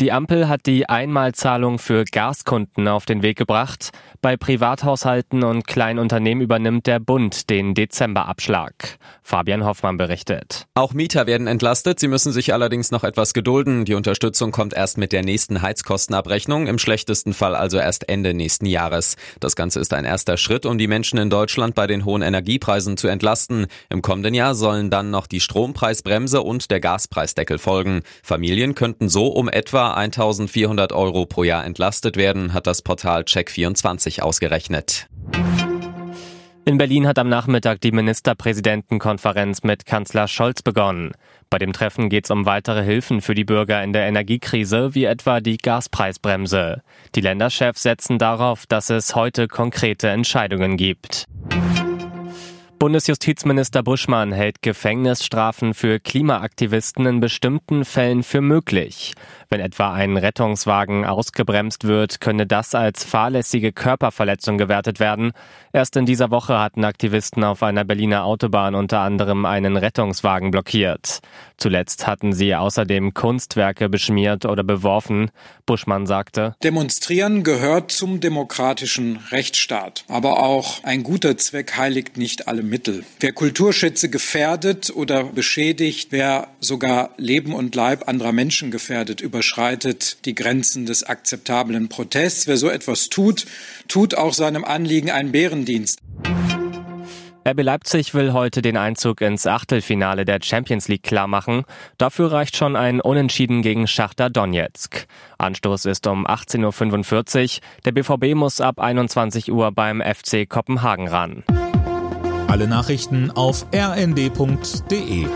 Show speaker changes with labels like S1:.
S1: Die Ampel hat die Einmalzahlung für Gaskunden auf den Weg gebracht. Bei Privathaushalten und Kleinunternehmen übernimmt der Bund den Dezemberabschlag. Fabian Hoffmann berichtet.
S2: Auch Mieter werden entlastet. Sie müssen sich allerdings noch etwas gedulden. Die Unterstützung kommt erst mit der nächsten Heizkostenabrechnung, im schlechtesten Fall also erst Ende nächsten Jahres. Das Ganze ist ein erster Schritt, um die Menschen in Deutschland bei den hohen Energiepreisen zu entlasten. Im kommenden Jahr sollen dann noch die Strompreisbremse und der Gaspreisdeckel folgen. Familien könnten so um etwa 1400 Euro pro Jahr entlastet werden, hat das Portal Check24 ausgerechnet.
S1: In Berlin hat am Nachmittag die Ministerpräsidentenkonferenz mit Kanzler Scholz begonnen. Bei dem Treffen geht es um weitere Hilfen für die Bürger in der Energiekrise, wie etwa die Gaspreisbremse. Die Länderchefs setzen darauf, dass es heute konkrete Entscheidungen gibt. Bundesjustizminister Buschmann hält Gefängnisstrafen für Klimaaktivisten in bestimmten Fällen für möglich. Wenn etwa ein Rettungswagen ausgebremst wird, könne das als fahrlässige Körperverletzung gewertet werden. Erst in dieser Woche hatten Aktivisten auf einer Berliner Autobahn unter anderem einen Rettungswagen blockiert. Zuletzt hatten sie außerdem Kunstwerke beschmiert oder beworfen. Buschmann sagte,
S3: Demonstrieren gehört zum demokratischen Rechtsstaat. Aber auch ein guter Zweck heiligt nicht alle Mittel. Wer Kulturschätze gefährdet oder beschädigt, wer sogar Leben und Leib anderer Menschen gefährdet, überschreitet die Grenzen des akzeptablen Protests. Wer so etwas tut, tut auch seinem Anliegen einen Bärendienst.
S1: RB Leipzig will heute den Einzug ins Achtelfinale der Champions League klarmachen. Dafür reicht schon ein Unentschieden gegen Schachter Donetsk. Anstoß ist um 18.45 Uhr. Der BVB muss ab 21 Uhr beim FC Kopenhagen ran.
S4: Alle Nachrichten auf rnd.de